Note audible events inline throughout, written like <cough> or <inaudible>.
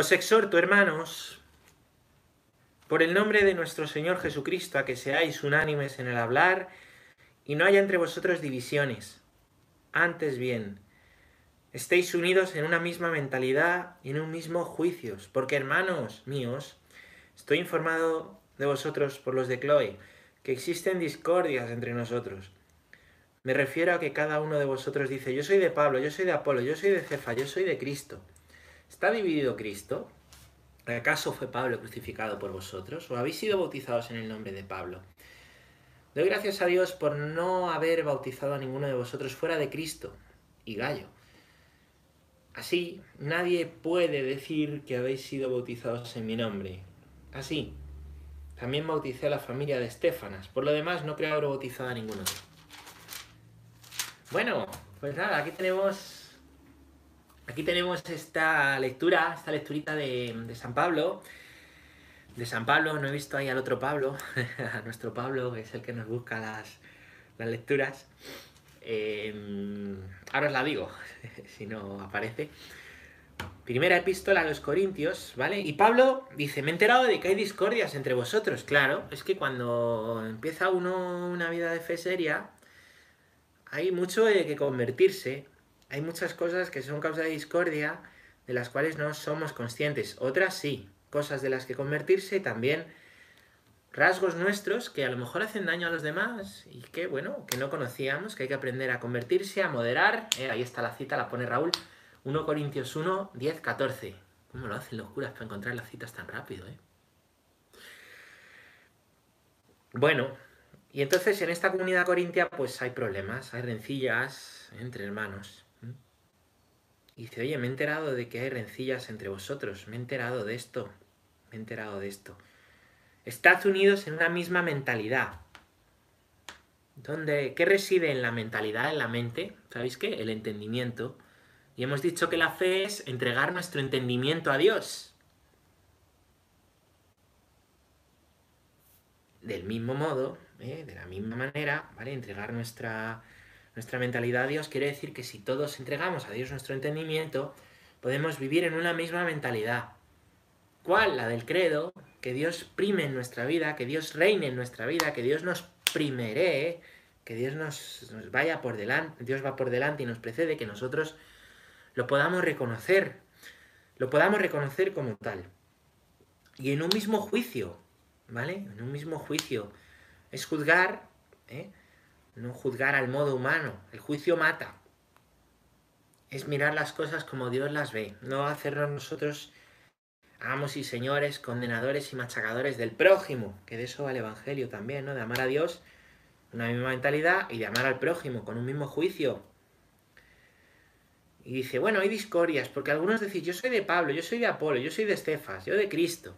Os exhorto, hermanos, por el nombre de nuestro Señor Jesucristo, a que seáis unánimes en el hablar y no haya entre vosotros divisiones. Antes bien, estéis unidos en una misma mentalidad y en un mismo juicio, porque hermanos míos, estoy informado de vosotros por los de Chloe, que existen discordias entre nosotros. Me refiero a que cada uno de vosotros dice, yo soy de Pablo, yo soy de Apolo, yo soy de Cefa, yo soy de Cristo. ¿Está dividido Cristo? ¿Acaso fue Pablo crucificado por vosotros? ¿O habéis sido bautizados en el nombre de Pablo? Doy gracias a Dios por no haber bautizado a ninguno de vosotros fuera de Cristo y Gallo. Así, nadie puede decir que habéis sido bautizados en mi nombre. Así, también bauticé a la familia de Estefanas. Por lo demás, no creo haber bautizado a ninguno. Bueno, pues nada, aquí tenemos Aquí tenemos esta lectura, esta lecturita de, San Pablo. De San Pablo, no he visto ahí al otro Pablo, <laughs> a nuestro Pablo, que es el que nos busca las, lecturas. Eh, ahora os la digo, <laughs> si no aparece. Primera epístola a los Corintios, ¿vale? Y Pablo dice, me he enterado de que hay discordias entre vosotros. Claro, es que cuando empieza uno una vida de fe seria, hay mucho de que convertirse, hay muchas cosas que son causa de discordia de las cuales no somos conscientes. Otras sí, cosas de las que convertirse también rasgos nuestros que a lo mejor hacen daño a los demás y que, bueno, que no conocíamos, que hay que aprender a convertirse, a moderar. Eh, ahí está la cita, la pone Raúl. 1 Corintios 1, 10, 14. ¿Cómo lo hacen los curas para encontrar las citas tan rápido, eh? Bueno, y entonces en esta comunidad corintia pues hay problemas, hay rencillas entre hermanos. Dice, oye, me he enterado de que hay rencillas entre vosotros, me he enterado de esto, me he enterado de esto. Estad unidos en una misma mentalidad. ¿Dónde, ¿Qué reside en la mentalidad, en la mente? ¿Sabéis qué? El entendimiento. Y hemos dicho que la fe es entregar nuestro entendimiento a Dios. Del mismo modo, ¿eh? de la misma manera, ¿vale? Entregar nuestra, nuestra mentalidad a Dios quiere decir que si todos entregamos a Dios nuestro entendimiento, podemos vivir en una misma mentalidad. ¿Cuál? La del credo, que Dios prime en nuestra vida, que Dios reine en nuestra vida, que Dios nos primeree, que Dios nos, vaya por delante, Dios va por delante y nos precede, que nosotros lo podamos reconocer, lo podamos reconocer como tal. Y en un mismo juicio, ¿vale? En un mismo juicio. Es juzgar, ¿eh? No juzgar al modo humano. El juicio mata. Es mirar las cosas como Dios las ve, no hacernos nosotros amos y señores, condenadores y machacadores del prójimo, que de eso va el Evangelio también, ¿no? De amar a Dios, una misma mentalidad, y de amar al prójimo con un mismo juicio. Y dice, bueno, hay discordias, porque algunos decís, yo soy de Pablo, yo soy de Apolo, yo soy de Estefas, yo de Cristo.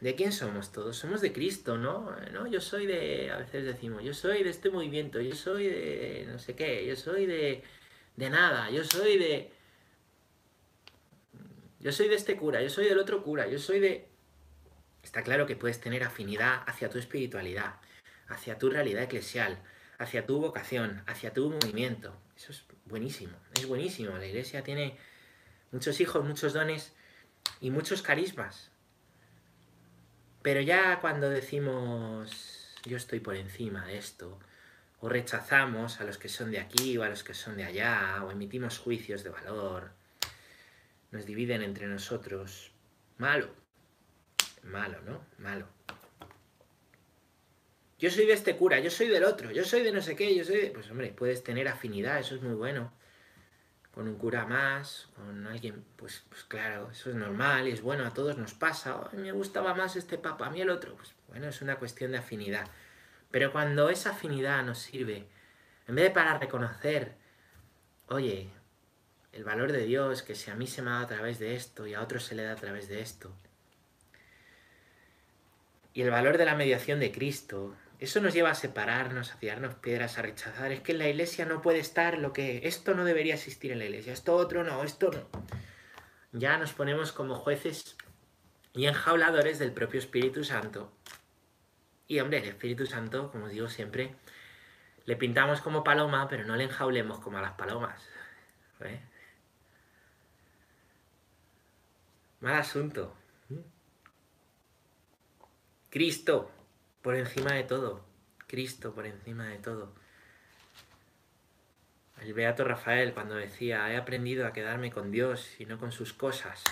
¿De quién somos todos? Somos de Cristo, ¿no? ¿no? Yo soy de, a veces decimos, yo soy de este movimiento, yo soy de no sé qué, yo soy de, de nada, yo soy de... Yo soy de este cura, yo soy del otro cura, yo soy de... Está claro que puedes tener afinidad hacia tu espiritualidad, hacia tu realidad eclesial, hacia tu vocación, hacia tu movimiento. Eso es buenísimo, es buenísimo. La iglesia tiene muchos hijos, muchos dones y muchos carismas. Pero ya cuando decimos yo estoy por encima de esto, o rechazamos a los que son de aquí o a los que son de allá, o emitimos juicios de valor, nos dividen entre nosotros, malo, malo, ¿no? Malo. Yo soy de este cura, yo soy del otro, yo soy de no sé qué, yo soy de... Pues hombre, puedes tener afinidad, eso es muy bueno con un cura más, con alguien, pues, pues claro, eso es normal y es bueno, a todos nos pasa, me gustaba más este papa, a mí el otro, pues bueno, es una cuestión de afinidad. Pero cuando esa afinidad nos sirve, en vez de para reconocer, oye, el valor de Dios, que si a mí se me da a través de esto y a otros se le da a través de esto, y el valor de la mediación de Cristo, eso nos lleva a separarnos, a tirarnos piedras, a rechazar. Es que en la iglesia no puede estar lo que... Esto no debería existir en la iglesia, esto otro no, esto no. Ya nos ponemos como jueces y enjauladores del propio Espíritu Santo. Y hombre, el Espíritu Santo, como digo siempre, le pintamos como paloma, pero no le enjaulemos como a las palomas. ¿eh? Mal asunto. Cristo por encima de todo. Cristo por encima de todo. El Beato Rafael cuando decía, he aprendido a quedarme con Dios y no con sus cosas.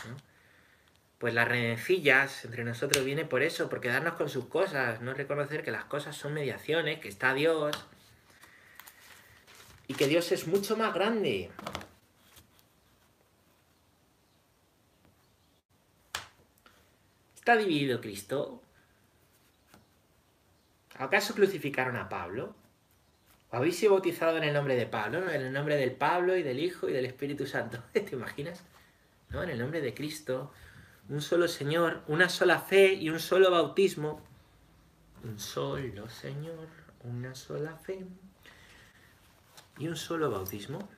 Pues las rencillas entre nosotros viene por eso, por quedarnos con sus cosas, no reconocer que las cosas son mediaciones, que está Dios y que Dios es mucho más grande. ¿Está dividido Cristo? ¿Acaso crucificaron a Pablo? ¿O habéis sido bautizado en el nombre de Pablo? En el nombre del Pablo y del Hijo y del Espíritu Santo. <laughs> ¿Te imaginas? ¿No? En el nombre de Cristo. Un solo Señor, una sola fe y un solo bautismo. Un solo Señor, una sola fe y un solo bautismo.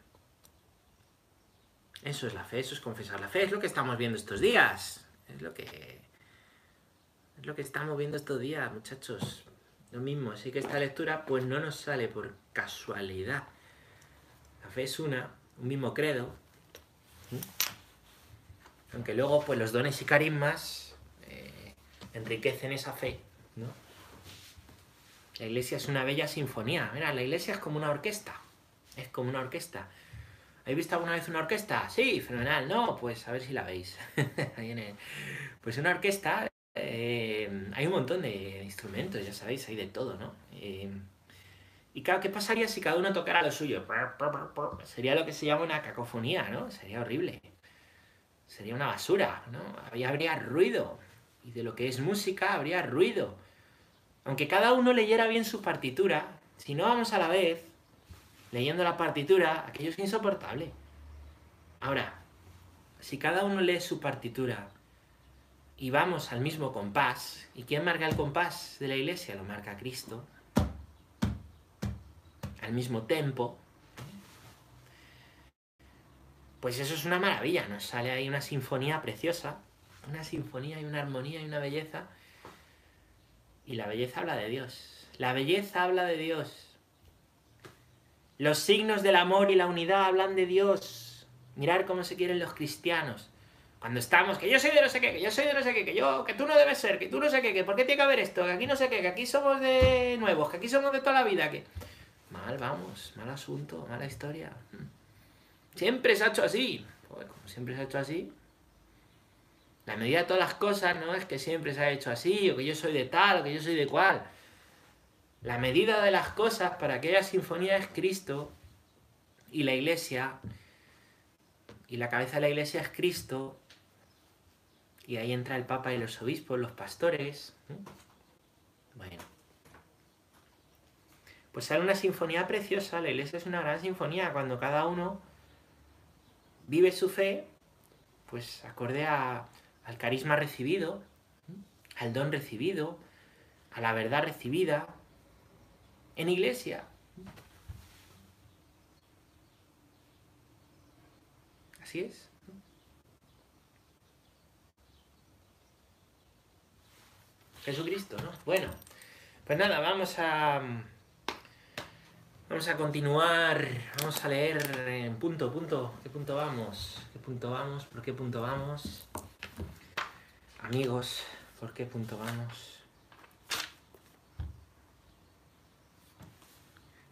Eso es la fe, eso es confesar la fe, es lo que estamos viendo estos días. Es lo que es lo que estamos viendo estos días, muchachos. Lo mismo, así que esta lectura pues no nos sale por casualidad. La fe es una, un mismo credo. Aunque luego pues los dones y carismas eh, enriquecen esa fe, ¿no? La iglesia es una bella sinfonía. Mira, la iglesia es como una orquesta. Es como una orquesta. ¿Habéis visto alguna vez una orquesta? Sí, fenomenal. No, pues a ver si la veis. <laughs> Pues una orquesta, eh, hay un montón de instrumentos, ya sabéis, hay de todo, ¿no? Eh, y claro, ¿qué pasaría si cada uno tocara lo suyo? Sería lo que se llama una cacofonía, ¿no? Sería horrible. Sería una basura, ¿no? Habría ruido. Y de lo que es música habría ruido. Aunque cada uno leyera bien su partitura, si no vamos a la vez, leyendo la partitura, aquello es insoportable. Ahora, si cada uno lee su partitura y vamos al mismo compás, ¿y quién marca el compás de la iglesia? Lo marca Cristo. Al mismo tempo. Pues eso es una maravilla, nos sale ahí una sinfonía preciosa, una sinfonía y una armonía y una belleza. Y la belleza habla de Dios. La belleza habla de Dios. Los signos del amor y la unidad hablan de Dios. Mirar cómo se quieren los cristianos. Cuando estamos, que yo soy de no sé qué, que yo soy de no sé qué, que yo, que tú no debes ser, que tú no sé qué, que por qué tiene que haber esto, que aquí no sé qué, que aquí somos de nuevos, que aquí somos de toda la vida, que... Mal, vamos, mal asunto, mala historia. Siempre se ha hecho así. como siempre se ha hecho así. La medida de todas las cosas no es que siempre se ha hecho así, o que yo soy de tal, o que yo soy de cual. La medida de las cosas para aquella sinfonía es Cristo y la iglesia, y la cabeza de la iglesia es Cristo, y ahí entra el Papa y los obispos, los pastores. Bueno. Pues sale una sinfonía preciosa, la iglesia es una gran sinfonía, cuando cada uno vive su fe, pues acorde al carisma recibido, al don recibido, a la verdad recibida, en iglesia. Así es. Jesucristo, ¿no? Bueno, pues nada, vamos a... Vamos a continuar, vamos a leer en punto, punto, ¿qué punto vamos? ¿Qué punto vamos? ¿Por qué punto vamos? Amigos, ¿por qué punto vamos?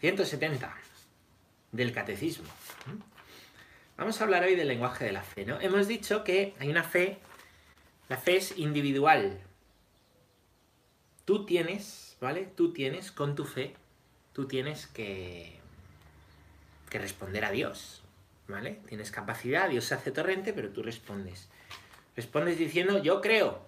170 del catecismo. Vamos a hablar hoy del lenguaje de la fe, ¿no? Hemos dicho que hay una fe, la fe es individual. Tú tienes, ¿vale? Tú tienes con tu fe, tú tienes que, que responder a Dios, ¿vale? Tienes capacidad, Dios se hace torrente, pero tú respondes. Respondes diciendo, yo creo.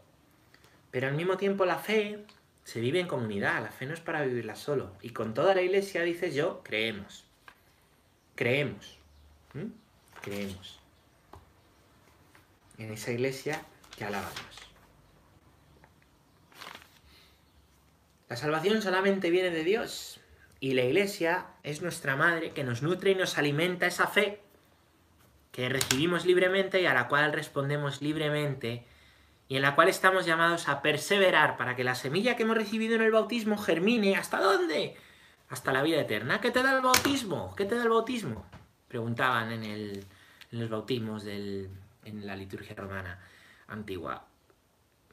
Pero al mismo tiempo la fe se vive en comunidad, la fe no es para vivirla solo. Y con toda la iglesia dices yo, creemos. Creemos. Creemos. En esa iglesia que alabamos. La salvación solamente viene de Dios. Y la iglesia es nuestra madre que nos nutre y nos alimenta esa fe que recibimos libremente y a la cual respondemos libremente y en la cual estamos llamados a perseverar para que la semilla que hemos recibido en el bautismo germine. ¿Hasta dónde? Hasta la vida eterna. ¿Qué te da el bautismo? ¿Qué te da el bautismo? Preguntaban en, los bautismos en la liturgia romana. antigua.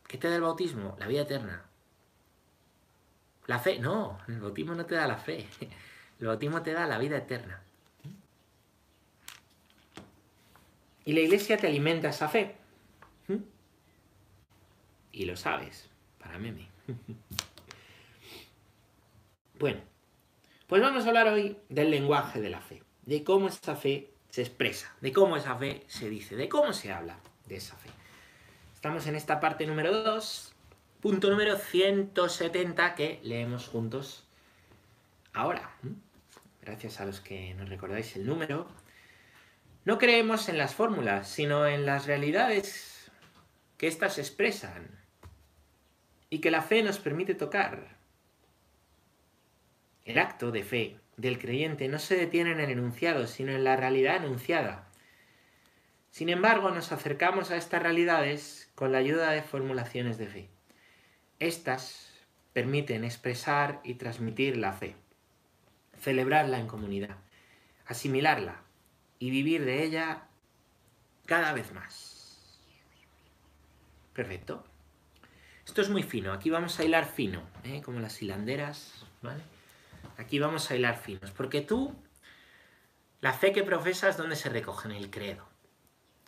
¿Qué te da el bautismo? La vida eterna. La fe, no, el bautismo no te da la fe. El bautismo te da la vida eterna. Y la iglesia te alimenta esa fe. Y lo sabes, para meme. Bueno, pues vamos a hablar hoy del lenguaje de la fe, de cómo esa fe se expresa, de cómo esa fe se dice, de cómo se habla de esa fe. Estamos en esta parte número 2, punto número 170 que leemos juntos ahora. Gracias a los que nos recordáis el número. No creemos en las fórmulas, sino en las realidades que éstas expresan y que la fe nos permite tocar. El acto de fe del creyente no se detiene en el enunciado, sino en la realidad enunciada. Sin embargo, nos acercamos a estas realidades con la ayuda de formulaciones de fe. Estas permiten expresar y transmitir la fe, celebrarla en comunidad, asimilarla y vivir de ella cada vez más. Perfecto. Esto es muy fino. Aquí vamos a hilar fino, ¿eh? como las hilanderas, ¿vale? Aquí vamos a hilar finos, porque tú, la fe que profesas, ¿dónde se recoge? En el credo.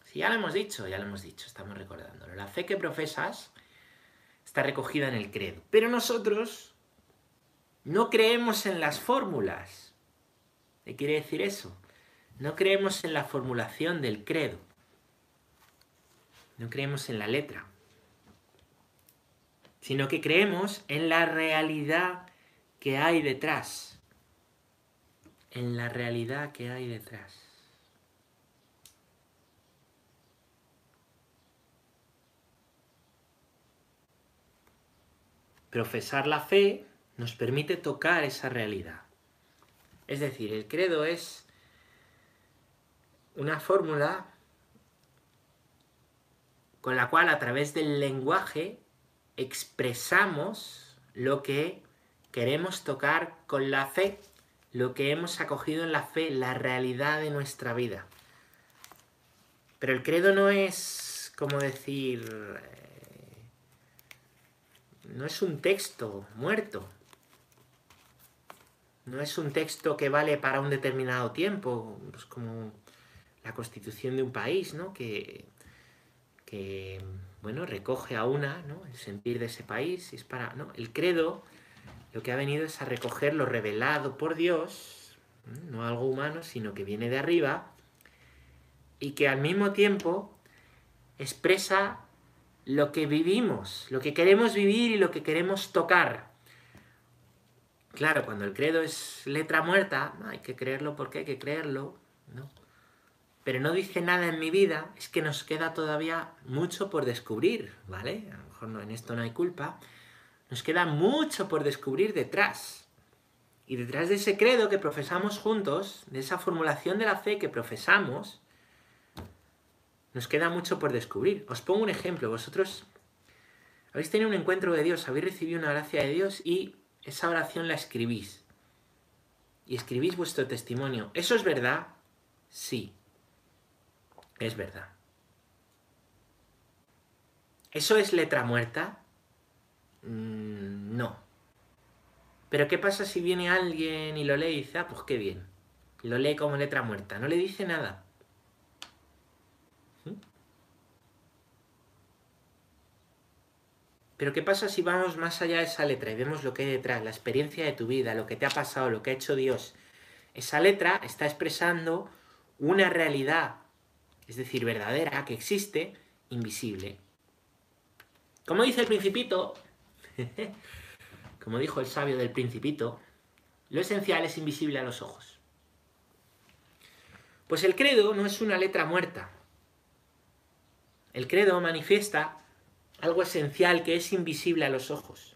Si ya lo hemos dicho, ya lo hemos dicho, estamos recordándolo. La fe que profesas está recogida en el credo. Pero nosotros no creemos en las fórmulas. ¿Qué quiere decir eso? No creemos en la formulación del credo. No creemos en la letra. Sino que creemos en la realidad que hay detrás, en la realidad que hay detrás. Profesar la fe nos permite tocar esa realidad. Es decir, el credo es una fórmula con la cual a través del lenguaje expresamos lo que Queremos tocar con la fe lo que hemos acogido en la fe, la realidad de nuestra vida. Pero el credo no es, como decir, no es un texto muerto. No es un texto que vale para un determinado tiempo, pues como la constitución de un país, ¿no? Que, que bueno, recoge a una, ¿no? El sentir de ese país. Es para, ¿no? El credo lo que ha venido es a recoger lo revelado por Dios, no algo humano, sino que viene de arriba, y que al mismo tiempo expresa lo que vivimos, lo que queremos vivir y lo que queremos tocar. Claro, cuando el credo es letra muerta, hay que creerlo porque hay que creerlo, ¿no? Pero no dice nada en mi vida, es que nos queda todavía mucho por descubrir, ¿vale? A lo mejor no, en esto no hay culpa, nos queda mucho por descubrir detrás. Y detrás de ese credo que profesamos juntos, de esa formulación de la fe que profesamos, nos queda mucho por descubrir. Os pongo un ejemplo. Vosotros habéis tenido un encuentro de Dios, habéis recibido una gracia de Dios y esa oración la escribís. Y escribís vuestro testimonio. ¿Eso es verdad? Sí. Es verdad. ¿Eso es letra muerta? Mm, no. Pero ¿qué pasa si viene alguien y lo lee y dice, ah, pues qué bien? Lo lee como letra muerta, no le dice nada. Pero ¿qué pasa si vamos más allá de esa letra y vemos lo que hay detrás, la experiencia de tu vida, lo que te ha pasado, lo que ha hecho Dios? Esa letra está expresando una realidad, es decir, verdadera, que existe, invisible. Como dice el principito, <laughs> Como dijo el sabio del principito, lo esencial es invisible a los ojos. Pues el credo no es una letra muerta. El credo manifiesta algo esencial que es invisible a los ojos.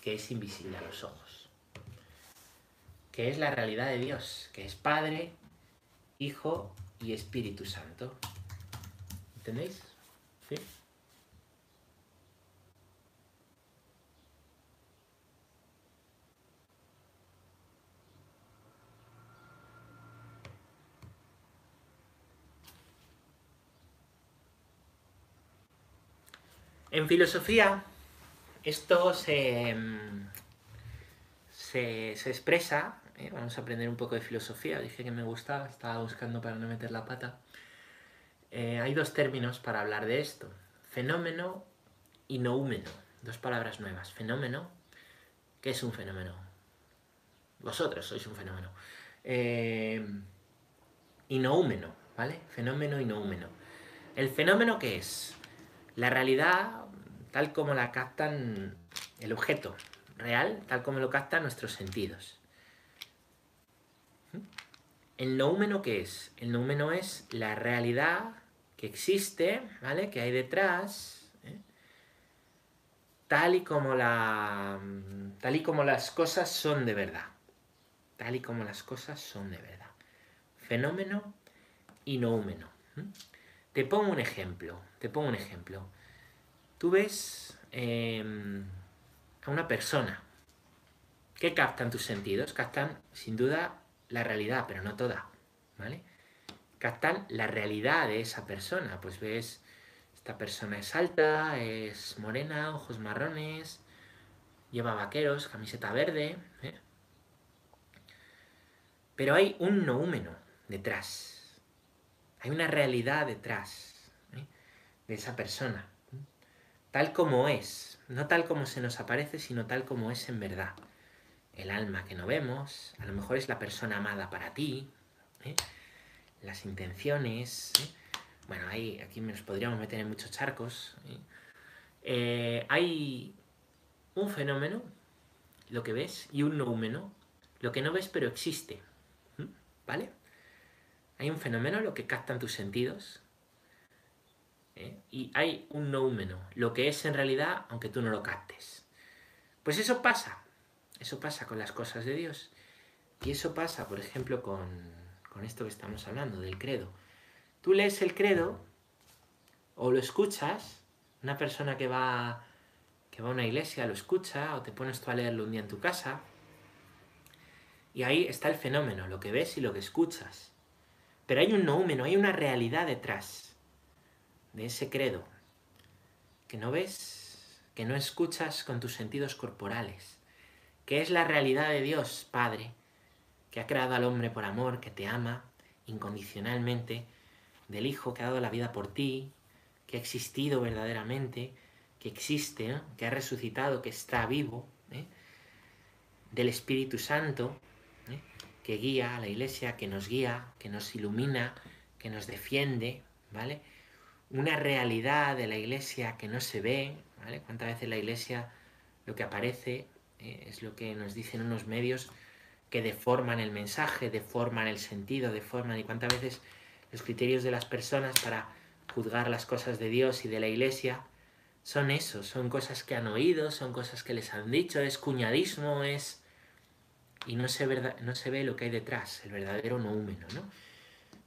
Que es invisible a los ojos. Que es la realidad de Dios, que es Padre, Hijo y Espíritu Santo. ¿Entendéis? ¿Sí? En filosofía, esto se, se, expresa, ¿eh? vamos a aprender un poco de filosofía, dije que me gustaba, estaba buscando para no meter la pata. Eh, hay dos términos para hablar de esto, fenómeno y noúmeno, dos palabras nuevas. Fenómeno, ¿qué es un fenómeno? Vosotros sois un fenómeno. Eh, y noúmeno, ¿vale? Fenómeno y noúmeno. ¿El fenómeno qué es? La realidad tal como la captan el objeto real, tal como lo captan nuestros sentidos. ¿El noúmeno qué es? El noúmeno es la realidad que existe, ¿vale? Que hay detrás, ¿eh? tal, y como la, tal y como las cosas son de verdad. Tal y como las cosas son de verdad. Fenómeno y noúmeno. Te pongo un ejemplo, te pongo un ejemplo. Tú ves em, a una persona. ¿Qué captan tus sentidos? Captan, sin duda, la realidad, pero no toda, ¿vale? Captan la realidad de esa persona. Pues ves, esta persona es alta, es morena, ojos marrones, lleva vaqueros, camiseta verde. ¿eh? Pero hay un noúmeno detrás. Hay una realidad detrás ¿eh? de esa persona tal como es, no tal como se nos aparece, sino tal como es en verdad. El alma que no vemos, a lo mejor es la persona amada para ti, ¿eh? las intenciones. ¿eh? Bueno, aquí nos podríamos meter en muchos charcos. ¿eh? hay un fenómeno, lo que ves, y un noúmeno, lo que no ves pero existe. ¿Vale? Hay un fenómeno, lo que captan tus sentidos, ¿eh? y hay un noúmeno, lo que es en realidad, aunque tú no lo captes. Pues eso pasa, eso pasa con las cosas de Dios. Y eso pasa, por ejemplo, con, con esto que estamos hablando, del credo. Tú lees el credo o lo escuchas, una persona que va, que va a una iglesia lo escucha o te pones tú a leerlo un día en tu casa. Y ahí está el fenómeno, lo que ves y lo que escuchas. Pero hay un noúmeno, hay una realidad detrás de ese credo que no ves, que no escuchas con tus sentidos corporales, que es la realidad de Dios, Padre, que ha creado al hombre por amor, que te ama incondicionalmente, del Hijo que ha dado la vida por ti, que ha existido verdaderamente, que existe, que ha resucitado, que está vivo, ¿eh? del Espíritu Santo, ¿eh? Que guía a la iglesia, que nos guía, que nos ilumina, que nos defiende, ¿vale? una realidad de la iglesia que no se ve, ¿vale? ¿Cuántas veces la iglesia lo que aparece eh, es lo que nos dicen unos medios que deforman el mensaje, deforman el sentido, deforman y cuántas veces los criterios de las personas para juzgar las cosas de Dios y de la iglesia son eso, son cosas que han oído, son cosas que les han dicho, es cuñadismo, es... y no se, no se ve lo que hay detrás, el verdadero noúmeno, ¿no?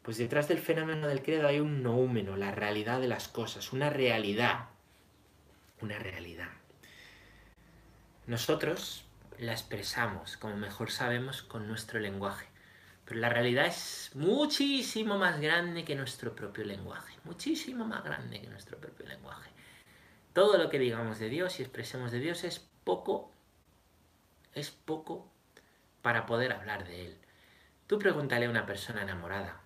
Pues detrás del fenómeno del credo hay un noúmeno, la realidad de las cosas, una realidad. Una realidad. Nosotros la expresamos, como mejor sabemos, con nuestro lenguaje. Pero la realidad es muchísimo más grande que nuestro propio lenguaje. Muchísimo más grande que nuestro propio lenguaje. Todo lo que digamos de Dios y expresemos de Dios es poco, es poco para poder hablar de Él. Tú pregúntale a una persona enamorada,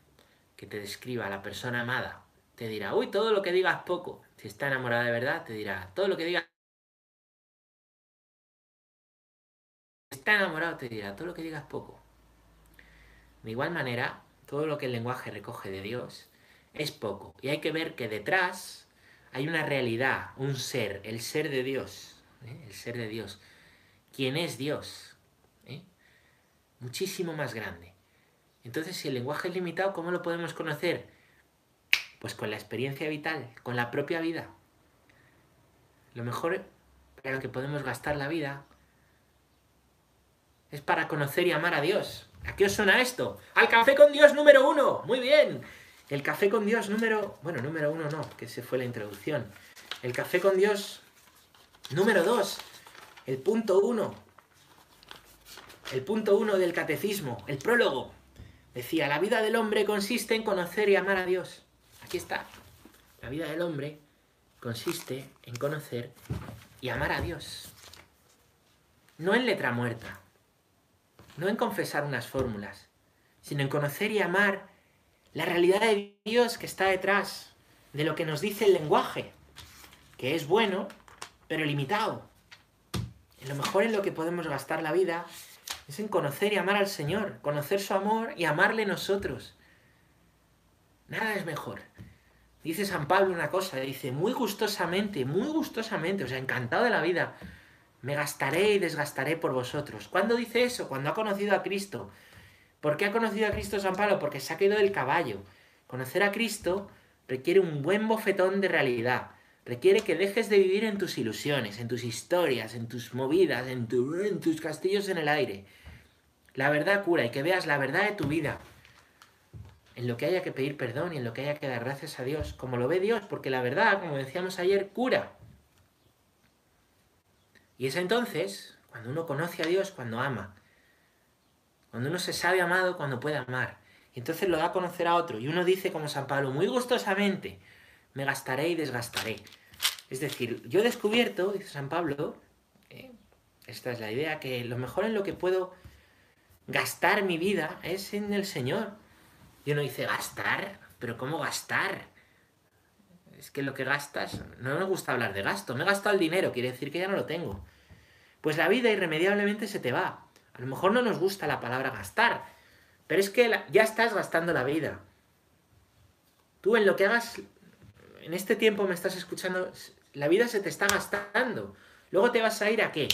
que te describa a la persona amada, te dirá, uy, todo lo que digas poco. Si está enamorada de verdad, te dirá, todo lo que digas... Si está enamorado, te dirá, todo lo que digas poco. De igual manera, todo lo que el lenguaje recoge de Dios es poco. Y hay que ver que detrás hay una realidad, un ser, el ser de Dios. ¿eh? El ser de Dios. ¿Quién es Dios? Muchísimo más grande. Entonces, si el lenguaje es limitado, ¿cómo lo podemos conocer? Pues con la experiencia vital, con la propia vida. Lo mejor para que podemos gastar la vida es para conocer y amar a Dios. ¿A qué os suena esto? ¡Al café con Dios número uno! Muy bien. El café con Dios número... Bueno, número uno no, que se fue la introducción. El café con Dios número dos. El punto uno. El punto uno del catecismo. El prólogo. Decía, la vida del hombre consiste en conocer y amar a Dios. Aquí está. La vida del hombre consiste en conocer y amar a Dios. No en letra muerta, no en confesar unas fórmulas, sino en conocer y amar la realidad de Dios que está detrás de lo que nos dice el lenguaje, que es bueno, pero limitado. En lo mejor en lo que podemos gastar la vida es en conocer y amar al Señor, conocer su amor y amarle nosotros. Nada es mejor. Dice San Pablo una cosa, dice, muy gustosamente, muy gustosamente, o sea, encantado de la vida, me gastaré y desgastaré por vosotros. ¿Cuándo dice eso? Cuando ha conocido a Cristo. ¿Por qué ha conocido a Cristo San Pablo? Porque se ha caído del caballo. Conocer a Cristo requiere un buen bofetón de realidad. Requiere que dejes de vivir en tus ilusiones, en tus historias, en tus movidas, en, tus castillos en el aire. La verdad cura y que veas la verdad de tu vida en lo que haya que pedir perdón y en lo que haya que dar gracias a Dios, como lo ve Dios, porque la verdad, como decíamos ayer, cura. Y es entonces cuando uno conoce a Dios, cuando ama. Cuando uno se sabe amado, cuando puede amar. Y entonces lo da a conocer a otro. Y uno dice como San Pablo, muy gustosamente, me gastaré y desgastaré. Es decir, yo he descubierto, dice San Pablo, eh, esta es la idea, que lo mejor en lo que puedo gastar mi vida es en el Señor. Y uno dice, gastar, pero ¿cómo gastar? Es que lo que gastas, no me gusta hablar de gasto, me he gastado el dinero, quiere decir que ya no lo tengo. Pues la vida irremediablemente se te va. A lo mejor no nos gusta la palabra gastar, pero es que ya estás gastando la vida. Tú en lo que hagas, en este tiempo me estás escuchando, la vida se te está gastando. Luego te vas a ir a qué?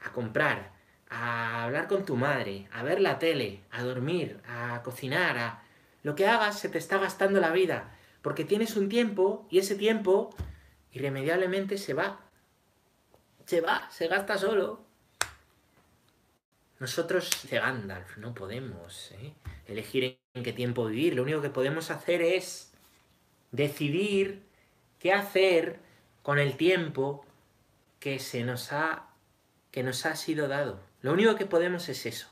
A comprar, a hablar con tu madre, a ver la tele, a dormir, a cocinar, a lo que hagas se te está gastando la vida, porque tienes un tiempo y ese tiempo irremediablemente se va. Se va, se gasta solo. Nosotros, dice Gandalf, no podemos ¿eh? elegir en qué tiempo vivir. Lo único que podemos hacer es decidir qué hacer con el tiempo que se nos ha que nos ha sido dado. Lo único que podemos es eso.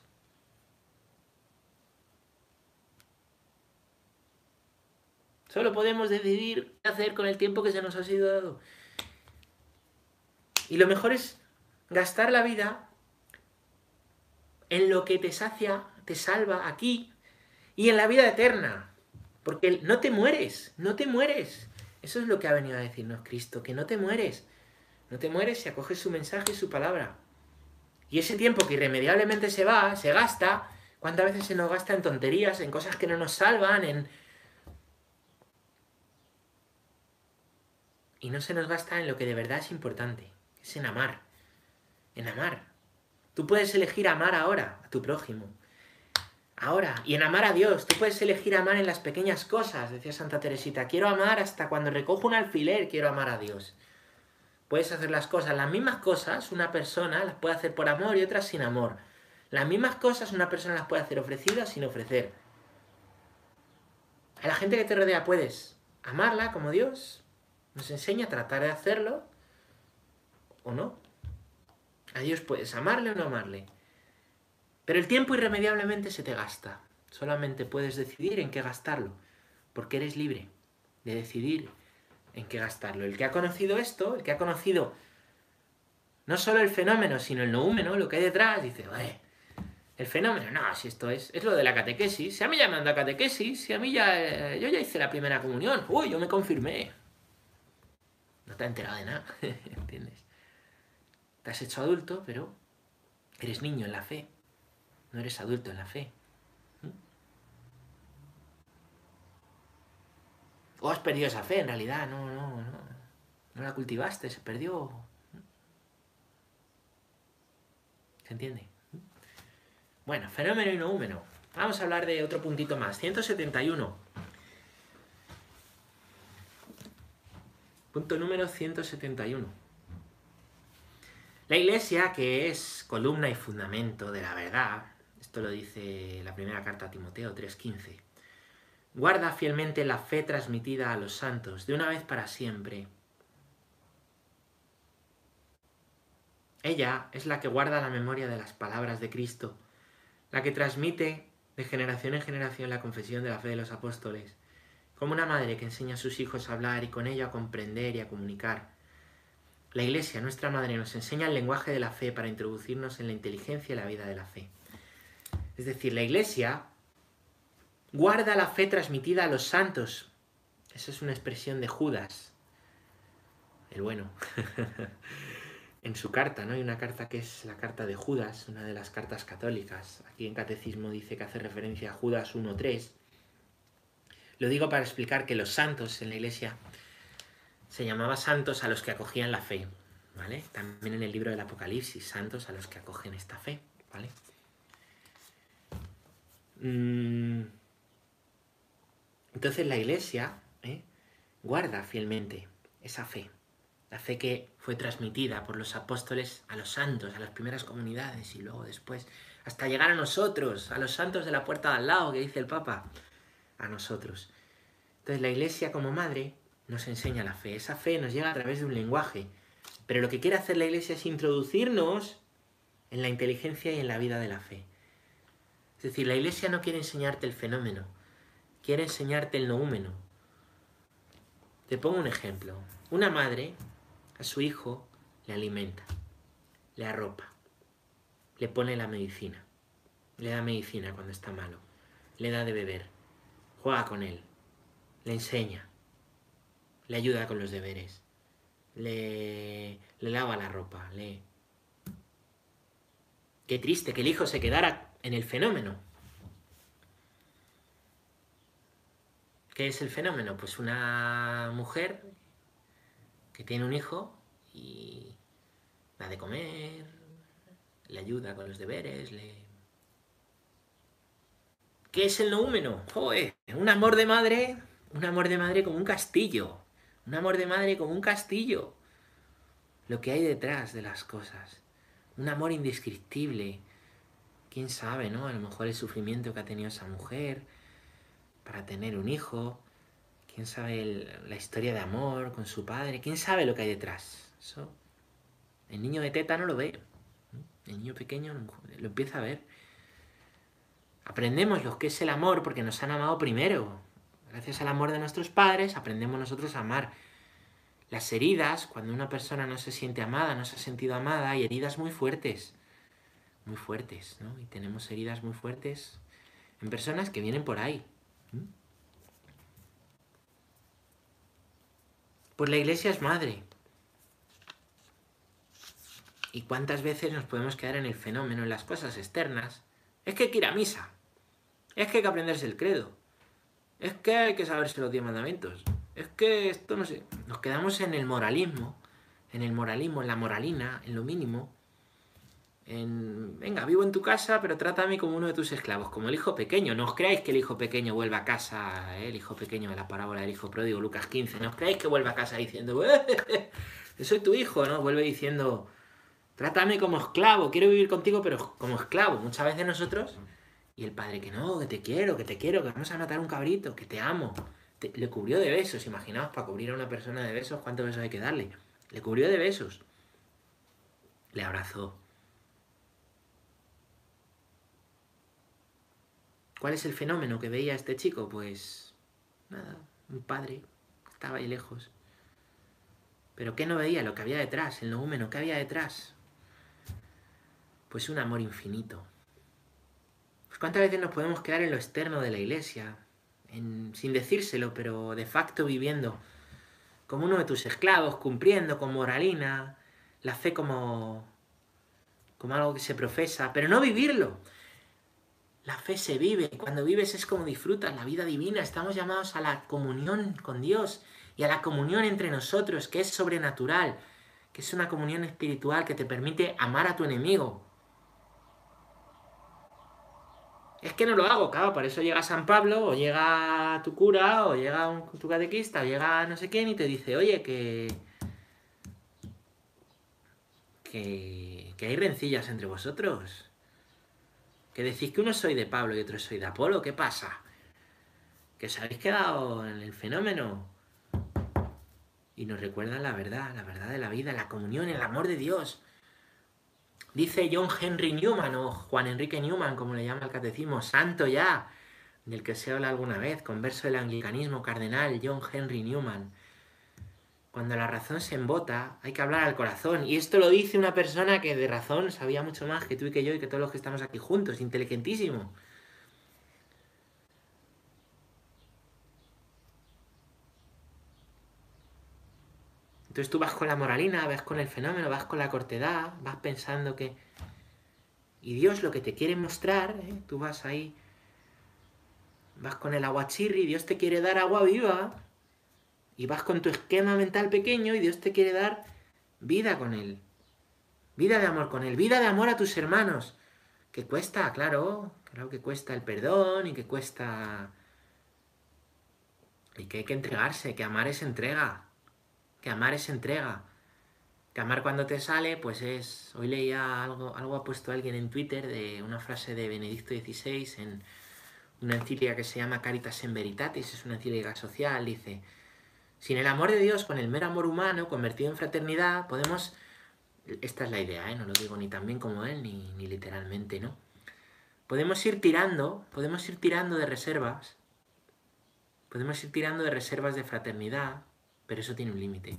Solo podemos decidir qué hacer con el tiempo que se nos ha sido dado. Y lo mejor es gastar la vida en lo que te sacia, te salva aquí y en la vida eterna. Porque no te mueres, no te mueres. Eso es lo que ha venido a decirnos Cristo, que no te mueres. No te mueres si acoges su mensaje y su palabra. Y ese tiempo que irremediablemente se va, se gasta, ¿cuántas veces se nos gasta en tonterías, en cosas que no nos salvan, en, y no se nos gasta en lo que de verdad es importante, es en amar. En amar. Tú puedes elegir amar ahora a tu prójimo. Ahora. Y en amar a Dios. Tú puedes elegir amar en las pequeñas cosas, decía Santa Teresita. Quiero amar hasta cuando recojo un alfiler, quiero amar a Dios. Puedes hacer las cosas, las mismas cosas, una persona las puede hacer por amor y otras sin amor. Las mismas cosas una persona las puede hacer ofrecidas sin ofrecer. A la gente que te rodea puedes amarla como Dios, nos enseña a tratar de hacerlo o no. A Dios puedes amarle o no amarle. Pero el tiempo irremediablemente se te gasta. Solamente puedes decidir en qué gastarlo, porque eres libre de decidir en qué gastarlo. El que ha conocido esto, el que ha conocido no solo el fenómeno, sino el noúmeno, lo que hay detrás, dice, el fenómeno, no, si esto es, es lo de la catequesis, si a mí ya me anda catequesis, si a mí ya, eh, yo ya hice la primera comunión, uy, yo me confirmé, no te has enterado de nada, <laughs> ¿entiendes? Te has hecho adulto, pero eres niño en la fe. No eres adulto en la fe. ¿Mm? O has perdido esa fe, en realidad, no, no, no. No la cultivaste, se perdió. ¿Mm? ¿Se entiende? ¿Mm? Bueno, fenómeno y noúmeno. Vamos a hablar de otro puntito más. 171. Punto número 171. La iglesia, que es columna y fundamento de la verdad, esto lo dice la primera carta a Timoteo 3:15, guarda fielmente la fe transmitida a los santos de una vez para siempre. Ella es la que guarda la memoria de las palabras de Cristo, la que transmite de generación en generación la confesión de la fe de los apóstoles, como una madre que enseña a sus hijos a hablar y con ello a comprender y a comunicar. La Iglesia, nuestra madre, nos enseña el lenguaje de la fe para introducirnos en la inteligencia y la vida de la fe. Es decir, la Iglesia guarda la fe transmitida a los santos. Esa es una expresión de Judas, el bueno. <laughs> en su carta, ¿no? Hay una carta que es la carta de Judas, una de las cartas católicas. Aquí en Catecismo dice que hace referencia a Judas 1.3. Lo digo para explicar que los santos en la iglesia se llamaba santos a los que acogían la fe, ¿vale? También en el libro del Apocalipsis, santos a los que acogen esta fe, ¿vale? Mm. Entonces la iglesia ¿eh? guarda fielmente esa fe la fe que fue transmitida por los apóstoles a los santos, a las primeras comunidades y luego después, hasta llegar a nosotros, a los santos de la puerta de al lado, que dice el Papa, a nosotros. Entonces la Iglesia como madre nos enseña la fe. Esa fe nos llega a través de un lenguaje, pero lo que quiere hacer la Iglesia es introducirnos en la inteligencia y en la vida de la fe. Es decir, la Iglesia no quiere enseñarte el fenómeno, quiere enseñarte el noúmeno. Te pongo un ejemplo. Una madre a su hijo le alimenta, le arropa, le pone la medicina, le da medicina cuando está malo, le da de beber, juega con él, le enseña, le ayuda con los deberes, le, le lava la ropa, le... Qué triste que el hijo se quedara en el fenómeno. ¿Qué es el fenómeno? Pues una mujer que tiene un hijo y da de comer, le ayuda con los deberes, le... ¿Qué es el noúmeno? ¡Joder! Un amor de madre, un amor de madre como un castillo, un amor de madre como un castillo. Lo que hay detrás de las cosas, un amor indescriptible. ¿Quién sabe, no? A lo mejor el sufrimiento que ha tenido esa mujer para tener un hijo, quién sabe la historia de amor con su padre, quién sabe lo que hay detrás. Eso, el niño de teta no lo ve, el niño pequeño lo empieza a ver. Aprendemos lo que es el amor porque nos han amado primero. Gracias al amor de nuestros padres aprendemos nosotros a amar. Las heridas, cuando una persona no se siente amada, no se ha sentido amada, hay heridas muy fuertes, muy fuertes, ¿no? Y tenemos heridas muy fuertes en personas que vienen por ahí. Pues la iglesia es madre. ¿Y cuántas veces nos podemos quedar en el fenómeno, en las cosas externas? Es que hay que ir a misa. Es que hay que aprenderse el credo. Es que hay que saberse los diez mandamientos. Es que esto no sé. Nos quedamos en el moralismo, en el moralismo, en la moralina, en lo mínimo venga, vivo en tu casa, pero trátame como uno de tus esclavos, como el hijo pequeño. No os creáis que el hijo pequeño vuelva a casa, ¿eh? el hijo pequeño de la parábola del hijo pródigo, Lucas 15. No os creáis que vuelva a casa diciendo, eh, soy tu hijo, ¿no? Vuelve diciendo, trátame como esclavo, quiero vivir contigo, pero como esclavo. Muchas veces nosotros, y el padre que no, que te quiero, que te quiero, que vamos a matar un cabrito, que te amo. le cubrió de besos, imaginaos, para cubrir a una persona de besos, ¿cuántos besos hay que darle? Le cubrió de besos. Le abrazó ¿Cuál es el fenómeno que veía este chico? Pues nada, un padre, estaba ahí lejos. Pero ¿qué no veía? Lo que había detrás, el noúmeno, ¿qué había detrás? Pues un amor infinito. Pues ¿Cuántas veces nos podemos quedar en lo externo de la iglesia? sin decírselo, pero de facto viviendo como uno de tus esclavos, cumpliendo con moralina, la fe como, como algo que se profesa, pero no vivirlo. La fe se vive, cuando vives es como disfrutas la vida divina, estamos llamados a la comunión con Dios y a la comunión entre nosotros, que es sobrenatural, que es una comunión espiritual que te permite amar a tu enemigo. Es que no lo hago, claro, por eso llega San Pablo, o llega tu cura, o llega un, tu catequista, o llega no sé quién y te dice, oye, que, que, que hay rencillas entre vosotros que decís que uno soy de Pablo y otro soy de Apolo, ¿qué pasa? Que os habéis quedado en el fenómeno. Y nos recuerdan la verdad, la verdad de la vida, la comunión, el amor de Dios. Dice John Henry Newman o Juan Enrique Newman, como le llama el catecismo, santo ya. del que se habla alguna vez, converso del anglicanismo cardenal John Henry Newman. Cuando la razón se embota, hay que hablar al corazón. Y esto lo dice una persona que de razón sabía mucho más que tú y que yo y que todos los que estamos aquí juntos, inteligentísimo. Entonces tú vas con la moralina, vas con el fenómeno, vas con la cortedad, vas pensando que... Y Dios lo que te quiere mostrar, ¿eh? tú vas ahí, vas con el aguachirri, Dios te quiere dar agua viva, y vas con tu esquema mental pequeño y Dios te quiere dar vida con él. Vida de amor con él, vida de amor a tus hermanos. Que cuesta, claro, claro que cuesta el perdón y que cuesta... Y que hay que entregarse, que amar es entrega que amar es entrega. Que amar cuando te sale, pues es... Hoy leía algo, algo ha puesto alguien en Twitter de una frase de Benedicto XVI en una encíclica que se llama Caritas en Veritatis, es una encíclica social, dice, sin el amor de Dios, con el mero amor humano, convertido en fraternidad, podemos... Esta es la idea, ¿eh? no lo digo ni tan bien como él, ni, ni literalmente, ¿no? Podemos ir tirando, podemos ir tirando de reservas, podemos ir tirando de reservas de fraternidad, pero eso tiene un límite.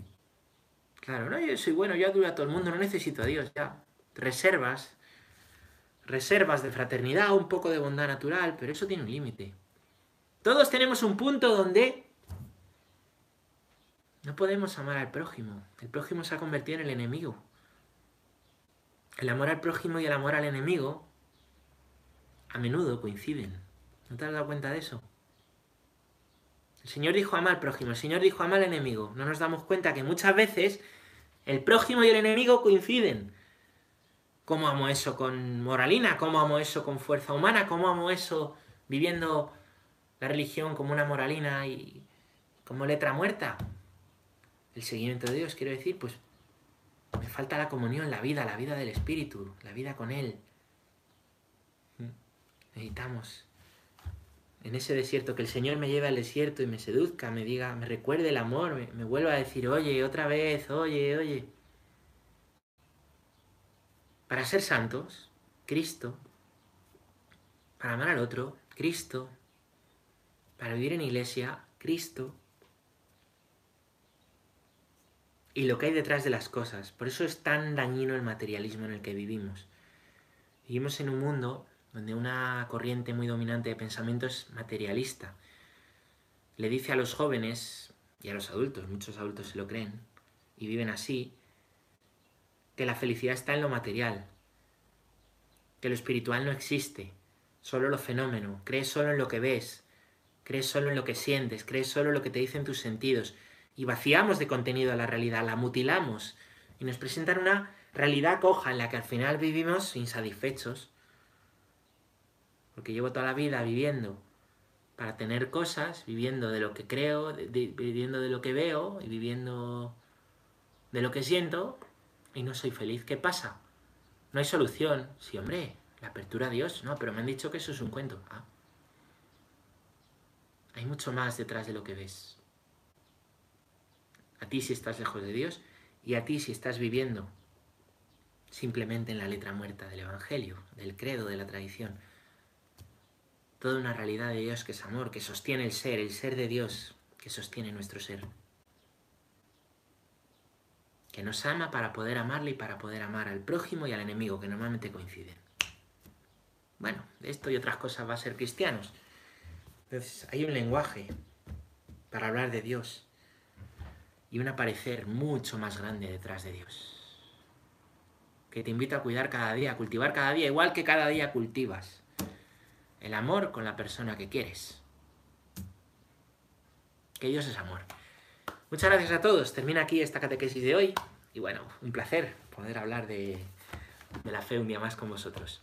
Claro, no, yo soy bueno, yo adoro a todo el mundo, no necesito a Dios, ya. Reservas, reservas de fraternidad, un poco de bondad natural, pero eso tiene un límite. Todos tenemos un punto donde no podemos amar al prójimo. El prójimo se ha convertido en el enemigo. El amor al prójimo y el amor al enemigo a menudo coinciden. ¿No te has dado cuenta de eso? El Señor dijo ama al prójimo, el Señor dijo ama al enemigo. No nos damos cuenta que muchas veces el prójimo y el enemigo coinciden. ¿Cómo amo eso con moralina? ¿Cómo amo eso con fuerza humana? ¿Cómo amo eso viviendo la religión como una moralina y como letra muerta? El seguimiento de Dios, quiero decir, pues me falta la comunión, la vida, la vida del Espíritu, la vida con Él. Necesitamos en ese desierto, que el Señor me lleve al desierto y me seduzca, me diga, me recuerde el amor, me, vuelva a decir, oye, otra vez, oye, oye. Para ser santos, Cristo. Para amar al otro, Cristo. Para vivir en iglesia, Cristo. Y lo que hay detrás de las cosas. Por eso es tan dañino el materialismo en el que vivimos. Vivimos en un mundo donde una corriente muy dominante de pensamiento es materialista. Le dice a los jóvenes y a los adultos, muchos adultos se lo creen y viven así, que la felicidad está en lo material, que lo espiritual no existe, solo lo fenómeno, crees solo en lo que ves, crees solo en lo que sientes, crees solo en lo que te dicen tus sentidos, y vaciamos de contenido la realidad, la mutilamos, y nos presentan una realidad coja en la que al final vivimos insatisfechos, porque llevo toda la vida viviendo para tener cosas, viviendo de lo que creo, viviendo de lo que veo y viviendo de lo que siento y no soy feliz. ¿Qué pasa? No hay solución. Sí, hombre, la apertura a Dios, no, pero me han dicho que eso es un cuento. Ah. Hay mucho más detrás de lo que ves. A ti si estás lejos de Dios y a ti si estás viviendo simplemente en la letra muerta del Evangelio, del credo, de la tradición toda una realidad de Dios que es amor, que sostiene el ser, el ser de Dios que sostiene nuestro ser. Que nos ama para poder amarle y para poder amar al prójimo y al enemigo, que normalmente coinciden. Bueno, esto y otras cosas va a ser cristianos. Entonces, hay un lenguaje para hablar de Dios y un aparecer mucho más grande detrás de Dios. Que te invito a cuidar cada día, a cultivar cada día, igual que cada día cultivas el amor con la persona que quieres. Que Dios es amor. Muchas gracias a todos. Termina aquí esta catequesis de hoy. Y bueno, un placer poder hablar de, de la fe un día más con vosotros.